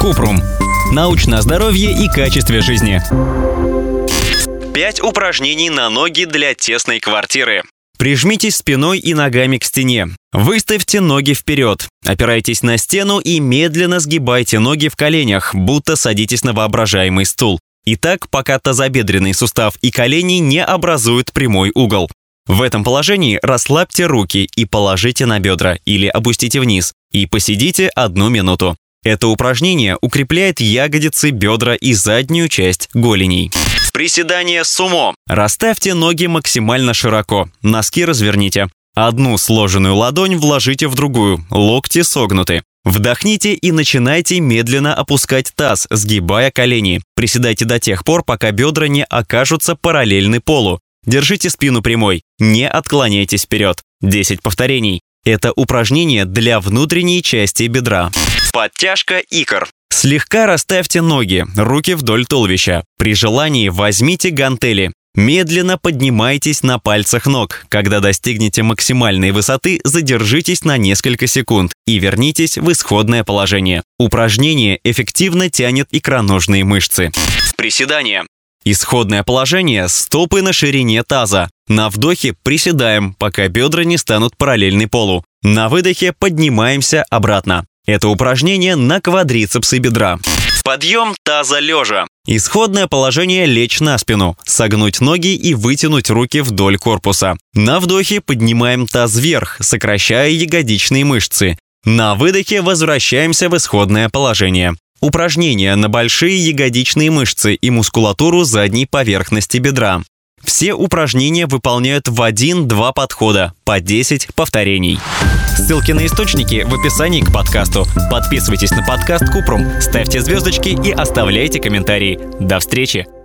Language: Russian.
Купрум. Научное здоровье и качестве жизни. Пять упражнений на ноги для тесной квартиры. Прижмитесь спиной и ногами к стене. Выставьте ноги вперед. Опирайтесь на стену и медленно сгибайте ноги в коленях, будто садитесь на воображаемый стул. И так, пока тазобедренный сустав и колени не образуют прямой угол. В этом положении расслабьте руки и положите на бедра или опустите вниз и посидите одну минуту. Это упражнение укрепляет ягодицы, бедра и заднюю часть голеней. Приседание сумо. Расставьте ноги максимально широко, носки разверните. Одну сложенную ладонь вложите в другую, локти согнуты. Вдохните и начинайте медленно опускать таз, сгибая колени. Приседайте до тех пор, пока бедра не окажутся параллельны полу. Держите спину прямой, не отклоняйтесь вперед. 10 повторений. Это упражнение для внутренней части бедра. Подтяжка икр. Слегка расставьте ноги, руки вдоль туловища. При желании возьмите гантели. Медленно поднимайтесь на пальцах ног. Когда достигнете максимальной высоты, задержитесь на несколько секунд и вернитесь в исходное положение. Упражнение эффективно тянет икроножные мышцы. Приседание. Исходное положение – стопы на ширине таза. На вдохе приседаем, пока бедра не станут параллельны полу. На выдохе поднимаемся обратно. Это упражнение на квадрицепсы бедра. Подъем таза лежа. Исходное положение – лечь на спину, согнуть ноги и вытянуть руки вдоль корпуса. На вдохе поднимаем таз вверх, сокращая ягодичные мышцы. На выдохе возвращаемся в исходное положение. Упражнения на большие ягодичные мышцы и мускулатуру задней поверхности бедра. Все упражнения выполняют в один-два подхода, по 10 повторений. Ссылки на источники в описании к подкасту. Подписывайтесь на подкаст Купрум, ставьте звездочки и оставляйте комментарии. До встречи!